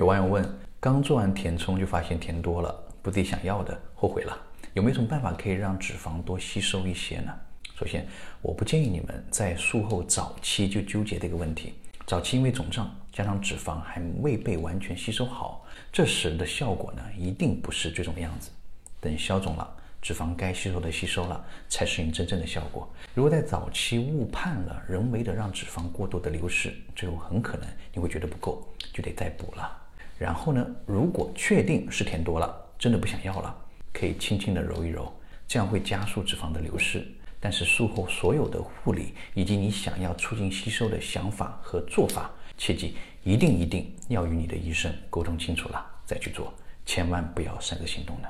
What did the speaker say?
有网友问：刚做完填充就发现填多了，不自己想要的，后悔了，有没有什么办法可以让脂肪多吸收一些呢？首先，我不建议你们在术后早期就纠结这个问题。早期因为肿胀加上脂肪还未被完全吸收好，这时的效果呢一定不是这种样子。等消肿了，脂肪该吸收的吸收了，才是你真正的效果。如果在早期误判了，人为的让脂肪过多的流失，最后很可能你会觉得不够，就得再补了。然后呢，如果确定是填多了，真的不想要了，可以轻轻的揉一揉，这样会加速脂肪的流失。但是术后所有的护理以及你想要促进吸收的想法和做法，切记一定一定要与你的医生沟通清楚了再去做，千万不要擅自行动的。